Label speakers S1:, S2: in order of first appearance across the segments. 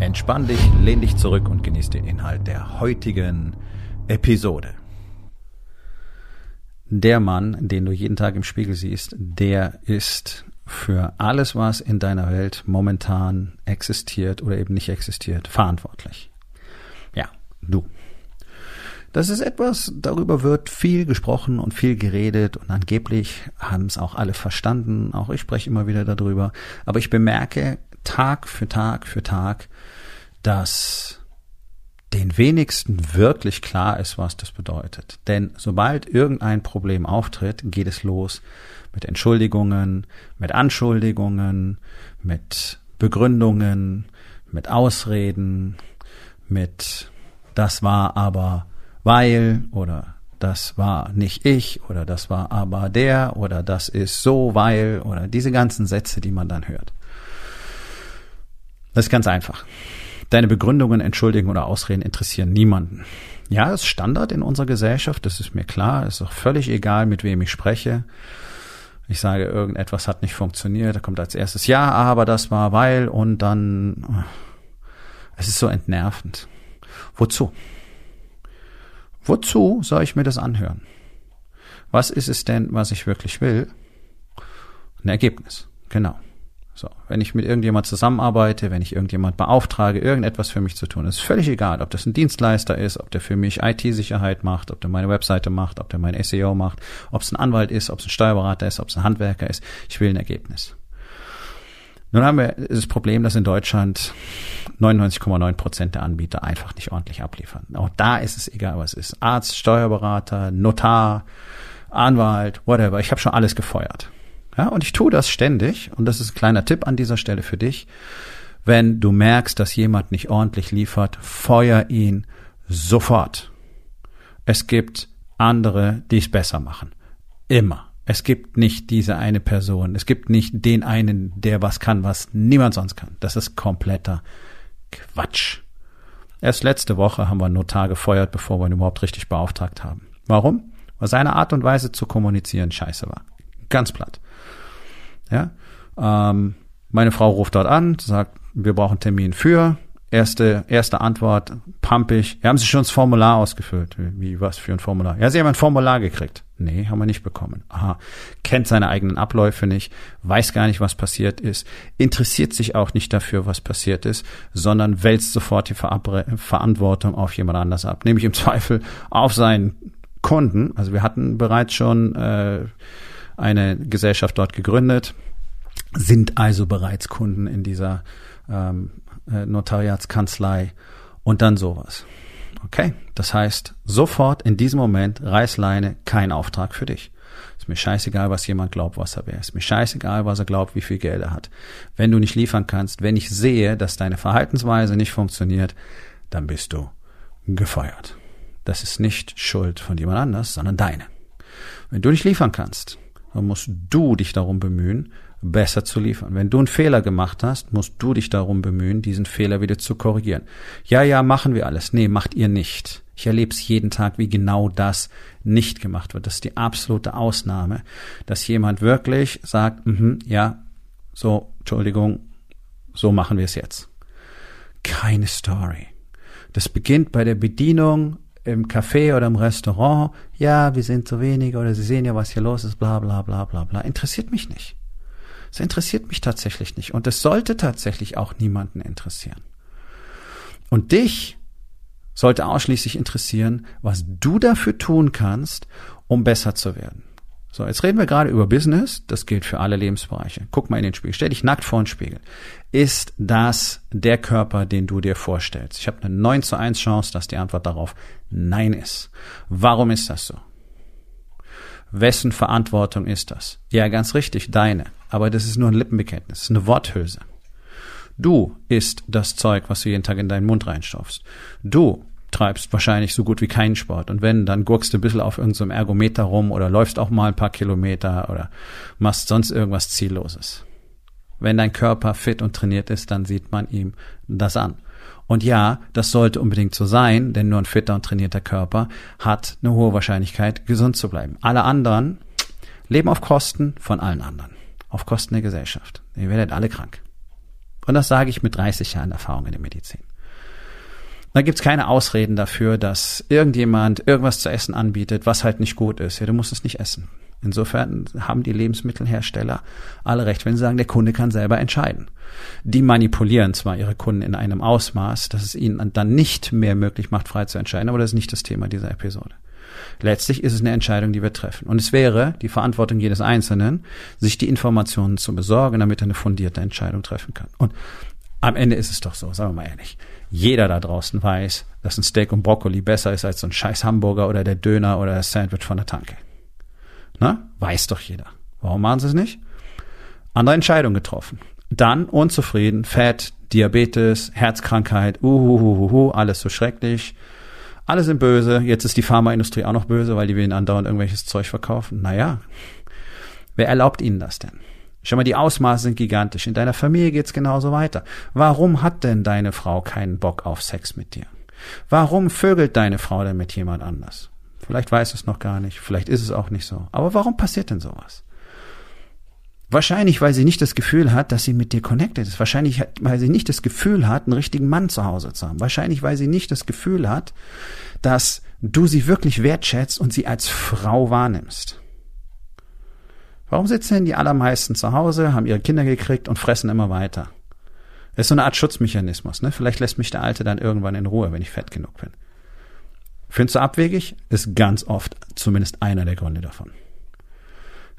S1: Entspann dich, lehn dich zurück und genieß den Inhalt der heutigen Episode. Der Mann, den du jeden Tag im Spiegel siehst, der ist für alles, was in deiner Welt momentan existiert oder eben nicht existiert, verantwortlich. Ja, du. Das ist etwas, darüber wird viel gesprochen und viel geredet und angeblich haben es auch alle verstanden. Auch ich spreche immer wieder darüber. Aber ich bemerke Tag für Tag für Tag, dass den wenigsten wirklich klar ist, was das bedeutet. Denn sobald irgendein Problem auftritt, geht es los mit Entschuldigungen, mit Anschuldigungen, mit Begründungen, mit Ausreden, mit das war aber weil oder das war nicht ich oder das war aber der oder das ist so weil oder diese ganzen Sätze, die man dann hört. Das ist ganz einfach. Deine Begründungen, Entschuldigungen oder Ausreden interessieren niemanden. Ja, ist Standard in unserer Gesellschaft, das ist mir klar, ist auch völlig egal, mit wem ich spreche. Ich sage, irgendetwas hat nicht funktioniert, da kommt als erstes ja, aber das war weil und dann es ist so entnervend. Wozu? Wozu soll ich mir das anhören? Was ist es denn, was ich wirklich will? Ein Ergebnis. Genau. So, wenn ich mit irgendjemand zusammenarbeite, wenn ich irgendjemand beauftrage, irgendetwas für mich zu tun, ist völlig egal, ob das ein Dienstleister ist, ob der für mich IT-Sicherheit macht, ob der meine Webseite macht, ob der mein SEO macht, ob es ein Anwalt ist, ob es ein Steuerberater ist, ob es ein Handwerker ist. Ich will ein Ergebnis. Nun haben wir das Problem, dass in Deutschland 99,9 Prozent der Anbieter einfach nicht ordentlich abliefern. Auch da ist es egal, was es ist. Arzt, Steuerberater, Notar, Anwalt, whatever. Ich habe schon alles gefeuert. Ja, und ich tue das ständig, und das ist ein kleiner Tipp an dieser Stelle für dich. Wenn du merkst, dass jemand nicht ordentlich liefert, feuer ihn sofort. Es gibt andere, die es besser machen. Immer. Es gibt nicht diese eine Person. Es gibt nicht den einen, der was kann, was niemand sonst kann. Das ist kompletter Quatsch. Erst letzte Woche haben wir einen Notar gefeuert, bevor wir ihn überhaupt richtig beauftragt haben. Warum? Weil seine Art und Weise zu kommunizieren scheiße war. Ganz platt. Ja, ähm, meine Frau ruft dort an, sagt, wir brauchen Termin für. Erste, erste Antwort, pumpig. Ja, haben Sie schon das Formular ausgefüllt? Wie, was für ein Formular? Ja, Sie haben ein Formular gekriegt. Nee, haben wir nicht bekommen. Aha. Kennt seine eigenen Abläufe nicht, weiß gar nicht, was passiert ist, interessiert sich auch nicht dafür, was passiert ist, sondern wälzt sofort die Verabre Verantwortung auf jemand anders ab. Nämlich im Zweifel auf seinen Kunden. Also wir hatten bereits schon äh, eine Gesellschaft dort gegründet, sind also bereits Kunden in dieser ähm, äh, Notariatskanzlei und dann sowas. Okay, das heißt, sofort in diesem Moment Reißleine, kein Auftrag für dich. Ist mir scheißegal, was jemand glaubt, was er wäre. Ist mir scheißegal, was er glaubt, wie viel Geld er hat. Wenn du nicht liefern kannst, wenn ich sehe, dass deine Verhaltensweise nicht funktioniert, dann bist du gefeuert. Das ist nicht Schuld von jemand anders, sondern deine. Wenn du nicht liefern kannst, dann musst du dich darum bemühen, besser zu liefern. Wenn du einen Fehler gemacht hast, musst du dich darum bemühen, diesen Fehler wieder zu korrigieren. Ja, ja, machen wir alles. Nee, macht ihr nicht. Ich erlebe es jeden Tag, wie genau das nicht gemacht wird. Das ist die absolute Ausnahme, dass jemand wirklich sagt, mm ja, so, Entschuldigung, so machen wir es jetzt. Keine Story. Das beginnt bei der Bedienung im Café oder im Restaurant, ja, wir sind zu wenig oder Sie sehen ja, was hier los ist, bla bla bla bla bla. Interessiert mich nicht. Es interessiert mich tatsächlich nicht. Und es sollte tatsächlich auch niemanden interessieren. Und dich sollte ausschließlich interessieren, was du dafür tun kannst, um besser zu werden. So, jetzt reden wir gerade über Business. Das gilt für alle Lebensbereiche. Guck mal in den Spiegel. Stell dich nackt vor den Spiegel. Ist das der Körper, den du dir vorstellst? Ich habe eine 9 zu 1 Chance, dass die Antwort darauf Nein ist. Warum ist das so? Wessen Verantwortung ist das? Ja, ganz richtig, deine. Aber das ist nur ein Lippenbekenntnis, eine Worthülse. Du isst das Zeug, was du jeden Tag in deinen Mund reinstopfst. Du treibst wahrscheinlich so gut wie keinen Sport. Und wenn, dann gurkst du ein bisschen auf irgendeinem Ergometer rum oder läufst auch mal ein paar Kilometer oder machst sonst irgendwas Zielloses. Wenn dein Körper fit und trainiert ist, dann sieht man ihm das an. Und ja, das sollte unbedingt so sein, denn nur ein fitter und trainierter Körper hat eine hohe Wahrscheinlichkeit, gesund zu bleiben. Alle anderen leben auf Kosten von allen anderen, auf Kosten der Gesellschaft. Ihr werdet alle krank. Und das sage ich mit 30 Jahren Erfahrung in der Medizin. Da gibt's keine Ausreden dafür, dass irgendjemand irgendwas zu essen anbietet, was halt nicht gut ist. Ja, du musst es nicht essen. Insofern haben die Lebensmittelhersteller alle recht, wenn sie sagen, der Kunde kann selber entscheiden. Die manipulieren zwar ihre Kunden in einem Ausmaß, dass es ihnen dann nicht mehr möglich macht, frei zu entscheiden, aber das ist nicht das Thema dieser Episode. Letztlich ist es eine Entscheidung, die wir treffen. Und es wäre die Verantwortung jedes Einzelnen, sich die Informationen zu besorgen, damit er eine fundierte Entscheidung treffen kann. Und am Ende ist es doch so, sagen wir mal ehrlich. Jeder da draußen weiß, dass ein Steak und Brokkoli besser ist als so ein scheiß Hamburger oder der Döner oder das Sandwich von der Tanke. Na? Weiß doch jeder. Warum machen sie es nicht? Andere Entscheidung getroffen. Dann unzufrieden, Fett, Diabetes, Herzkrankheit, uhuhuhu, alles so schrecklich. Alle sind böse. Jetzt ist die Pharmaindustrie auch noch böse, weil die ihnen andauernd irgendwelches Zeug verkaufen. Naja, wer erlaubt ihnen das denn? Schau mal, die Ausmaße sind gigantisch. In deiner Familie geht's genauso weiter. Warum hat denn deine Frau keinen Bock auf Sex mit dir? Warum vögelt deine Frau denn mit jemand anders? Vielleicht weiß es noch gar nicht, vielleicht ist es auch nicht so. Aber warum passiert denn sowas? Wahrscheinlich, weil sie nicht das Gefühl hat, dass sie mit dir connected ist. Wahrscheinlich, weil sie nicht das Gefühl hat, einen richtigen Mann zu Hause zu haben. Wahrscheinlich, weil sie nicht das Gefühl hat, dass du sie wirklich wertschätzt und sie als Frau wahrnimmst. Warum sitzen denn die allermeisten zu Hause, haben ihre Kinder gekriegt und fressen immer weiter? Das ist so eine Art Schutzmechanismus. Ne? Vielleicht lässt mich der Alte dann irgendwann in Ruhe, wenn ich fett genug bin. Findest du abwegig? Ist ganz oft zumindest einer der Gründe davon.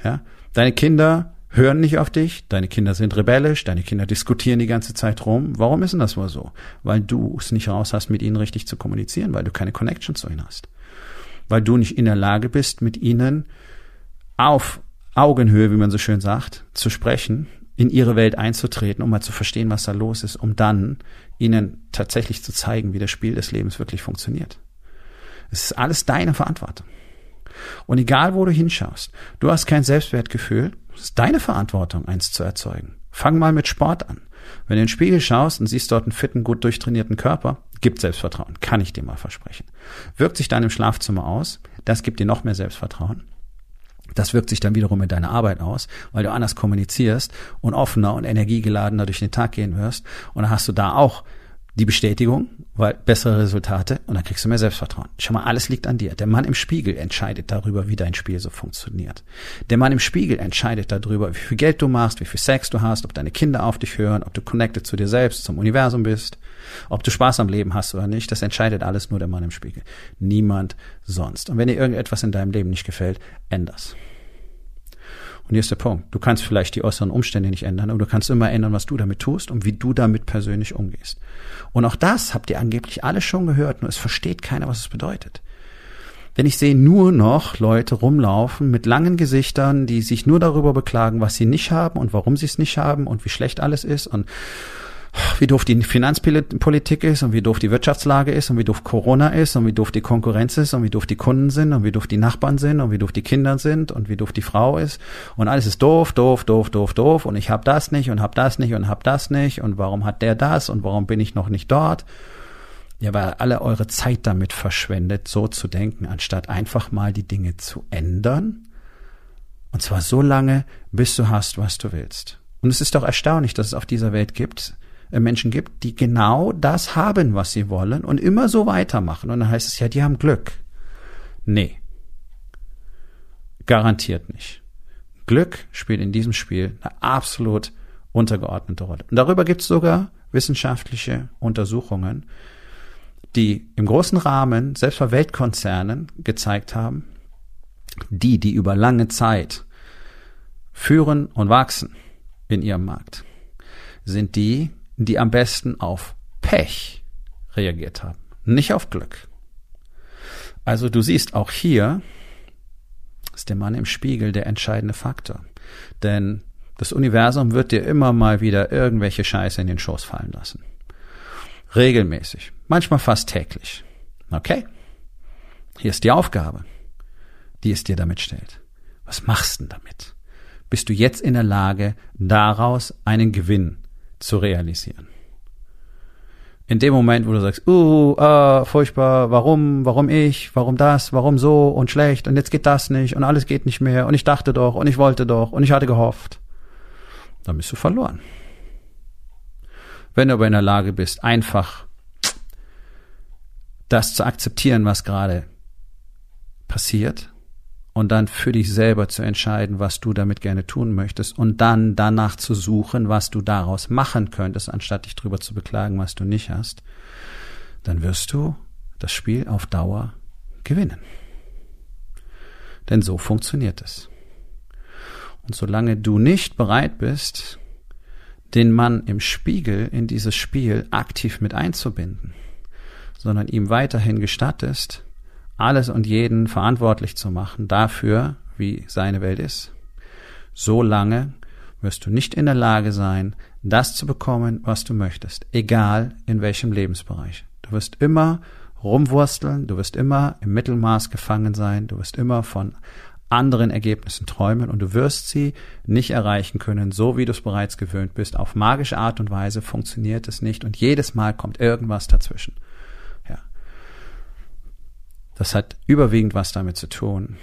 S1: Ja? Deine Kinder hören nicht auf dich, deine Kinder sind rebellisch, deine Kinder diskutieren die ganze Zeit rum. Warum ist denn das wohl so? Weil du es nicht raus hast, mit ihnen richtig zu kommunizieren, weil du keine Connection zu ihnen hast. Weil du nicht in der Lage bist, mit ihnen auf Augenhöhe, wie man so schön sagt, zu sprechen, in ihre Welt einzutreten, um mal zu verstehen, was da los ist, um dann ihnen tatsächlich zu zeigen, wie das Spiel des Lebens wirklich funktioniert. Es ist alles deine Verantwortung. Und egal, wo du hinschaust, du hast kein Selbstwertgefühl, es ist deine Verantwortung, eins zu erzeugen. Fang mal mit Sport an. Wenn du in den Spiegel schaust und siehst dort einen fitten, gut durchtrainierten Körper, gibt Selbstvertrauen, kann ich dir mal versprechen. Wirkt sich dann im Schlafzimmer aus, das gibt dir noch mehr Selbstvertrauen. Das wirkt sich dann wiederum in deiner Arbeit aus, weil du anders kommunizierst und offener und energiegeladener durch den Tag gehen wirst. Und dann hast du da auch die Bestätigung, weil bessere Resultate und dann kriegst du mehr Selbstvertrauen. Schau mal, alles liegt an dir. Der Mann im Spiegel entscheidet darüber, wie dein Spiel so funktioniert. Der Mann im Spiegel entscheidet darüber, wie viel Geld du machst, wie viel Sex du hast, ob deine Kinder auf dich hören, ob du connected zu dir selbst, zum Universum bist, ob du Spaß am Leben hast oder nicht. Das entscheidet alles nur der Mann im Spiegel. Niemand sonst. Und wenn dir irgendetwas in deinem Leben nicht gefällt, änder's. Und hier ist der Punkt. Du kannst vielleicht die äußeren Umstände nicht ändern, aber du kannst immer ändern, was du damit tust und wie du damit persönlich umgehst. Und auch das habt ihr angeblich alle schon gehört, nur es versteht keiner, was es bedeutet. Denn ich sehe nur noch Leute rumlaufen mit langen Gesichtern, die sich nur darüber beklagen, was sie nicht haben und warum sie es nicht haben und wie schlecht alles ist und wie doof die Finanzpolitik ist und wie doof die Wirtschaftslage ist und wie doof Corona ist und wie doof die Konkurrenz ist und wie doof die Kunden sind und wie doof die Nachbarn sind und wie doof die Kinder sind und wie doof die Frau ist und alles ist doof, doof, doof, doof, doof und ich hab das nicht und hab das nicht und hab das nicht und warum hat der das und warum bin ich noch nicht dort? Ja, weil alle eure Zeit damit verschwendet, so zu denken, anstatt einfach mal die Dinge zu ändern. Und zwar so lange, bis du hast, was du willst. Und es ist doch erstaunlich, dass es auf dieser Welt gibt, Menschen gibt, die genau das haben, was sie wollen und immer so weitermachen. Und dann heißt es ja, die haben Glück. Nee. Garantiert nicht. Glück spielt in diesem Spiel eine absolut untergeordnete Rolle. Und darüber gibt es sogar wissenschaftliche Untersuchungen, die im großen Rahmen, selbst bei Weltkonzernen, gezeigt haben, die, die über lange Zeit führen und wachsen in ihrem Markt, sind die, die am besten auf Pech reagiert haben, nicht auf Glück. Also du siehst auch hier ist der Mann im Spiegel der entscheidende Faktor. Denn Das Universum wird dir immer mal wieder irgendwelche Scheiße in den Schoß fallen lassen. Regelmäßig. Manchmal fast täglich. Okay? Hier ist die Aufgabe, die es dir damit stellt. Was machst du denn damit? Bist du jetzt in der Lage, daraus einen Gewinn zu realisieren? In dem Moment, wo du sagst, uh, uh, furchtbar, warum, warum ich, warum das, warum so und schlecht und jetzt geht das nicht und alles geht nicht mehr und ich dachte doch und ich wollte doch und ich hatte gehofft, dann bist du verloren. Wenn du aber in der Lage bist, einfach das zu akzeptieren, was gerade passiert und dann für dich selber zu entscheiden, was du damit gerne tun möchtest und dann danach zu suchen, was du daraus machen könntest, anstatt dich drüber zu beklagen, was du nicht hast, dann wirst du das Spiel auf Dauer gewinnen. Denn so funktioniert es. Und solange du nicht bereit bist, den Mann im Spiegel in dieses Spiel aktiv mit einzubinden, sondern ihm weiterhin gestattest, alles und jeden verantwortlich zu machen dafür, wie seine Welt ist, so lange wirst du nicht in der Lage sein, das zu bekommen, was du möchtest, egal in welchem Lebensbereich. Du wirst immer rumwursteln, du wirst immer im Mittelmaß gefangen sein, du wirst immer von anderen Ergebnissen träumen und du wirst sie nicht erreichen können, so wie du es bereits gewöhnt bist. Auf magische Art und Weise funktioniert es nicht und jedes Mal kommt irgendwas dazwischen. Das hat überwiegend was damit zu tun,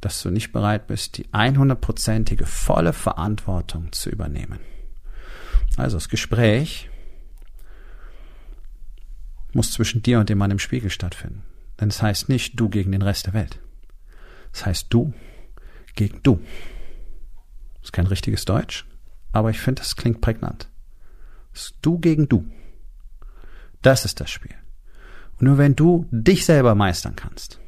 S1: dass du nicht bereit bist, die 100%ige volle Verantwortung zu übernehmen. Also das Gespräch muss zwischen dir und dem Mann im Spiegel stattfinden. Denn es das heißt nicht du gegen den Rest der Welt. Das heißt du gegen du. Das ist kein richtiges Deutsch, aber ich finde, das klingt prägnant. Das du gegen du. Das ist das Spiel. Und nur wenn du dich selber meistern kannst,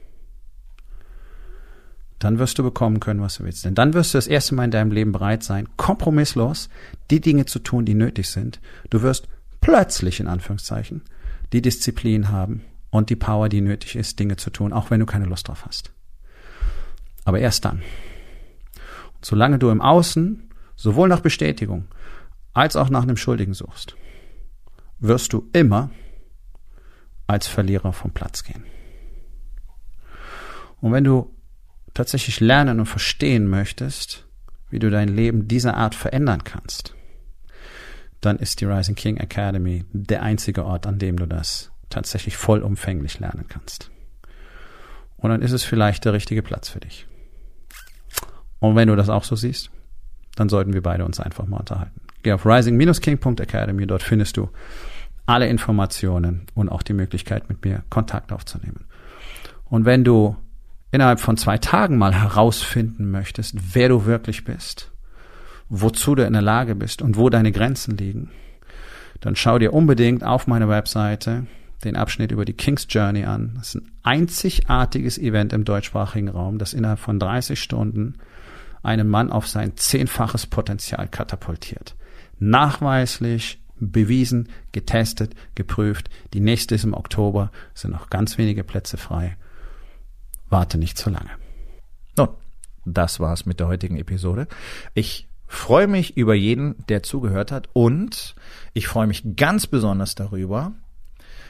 S1: dann wirst du bekommen können, was du willst. Denn dann wirst du das erste Mal in deinem Leben bereit sein, kompromisslos die Dinge zu tun, die nötig sind. Du wirst plötzlich, in Anführungszeichen, die Disziplin haben und die Power, die nötig ist, Dinge zu tun, auch wenn du keine Lust drauf hast. Aber erst dann. Und solange du im Außen sowohl nach Bestätigung als auch nach einem Schuldigen suchst, wirst du immer als Verlierer vom Platz gehen. Und wenn du tatsächlich lernen und verstehen möchtest, wie du dein Leben dieser Art verändern kannst, dann ist die Rising King Academy der einzige Ort, an dem du das tatsächlich vollumfänglich lernen kannst. Und dann ist es vielleicht der richtige Platz für dich. Und wenn du das auch so siehst, dann sollten wir beide uns einfach mal unterhalten. Geh auf rising-king.academy, dort findest du alle Informationen und auch die Möglichkeit, mit mir Kontakt aufzunehmen. Und wenn du innerhalb von zwei Tagen mal herausfinden möchtest, wer du wirklich bist, wozu du in der Lage bist und wo deine Grenzen liegen, dann schau dir unbedingt auf meiner Webseite den Abschnitt über die King's Journey an. Das ist ein einzigartiges Event im deutschsprachigen Raum, das innerhalb von 30 Stunden einen Mann auf sein zehnfaches Potenzial katapultiert. Nachweislich, bewiesen, getestet, geprüft. Die nächste ist im Oktober, sind noch ganz wenige Plätze frei. Warte nicht zu lange.
S2: Nun, das war's mit der heutigen Episode. Ich freue mich über jeden, der zugehört hat und ich freue mich ganz besonders darüber,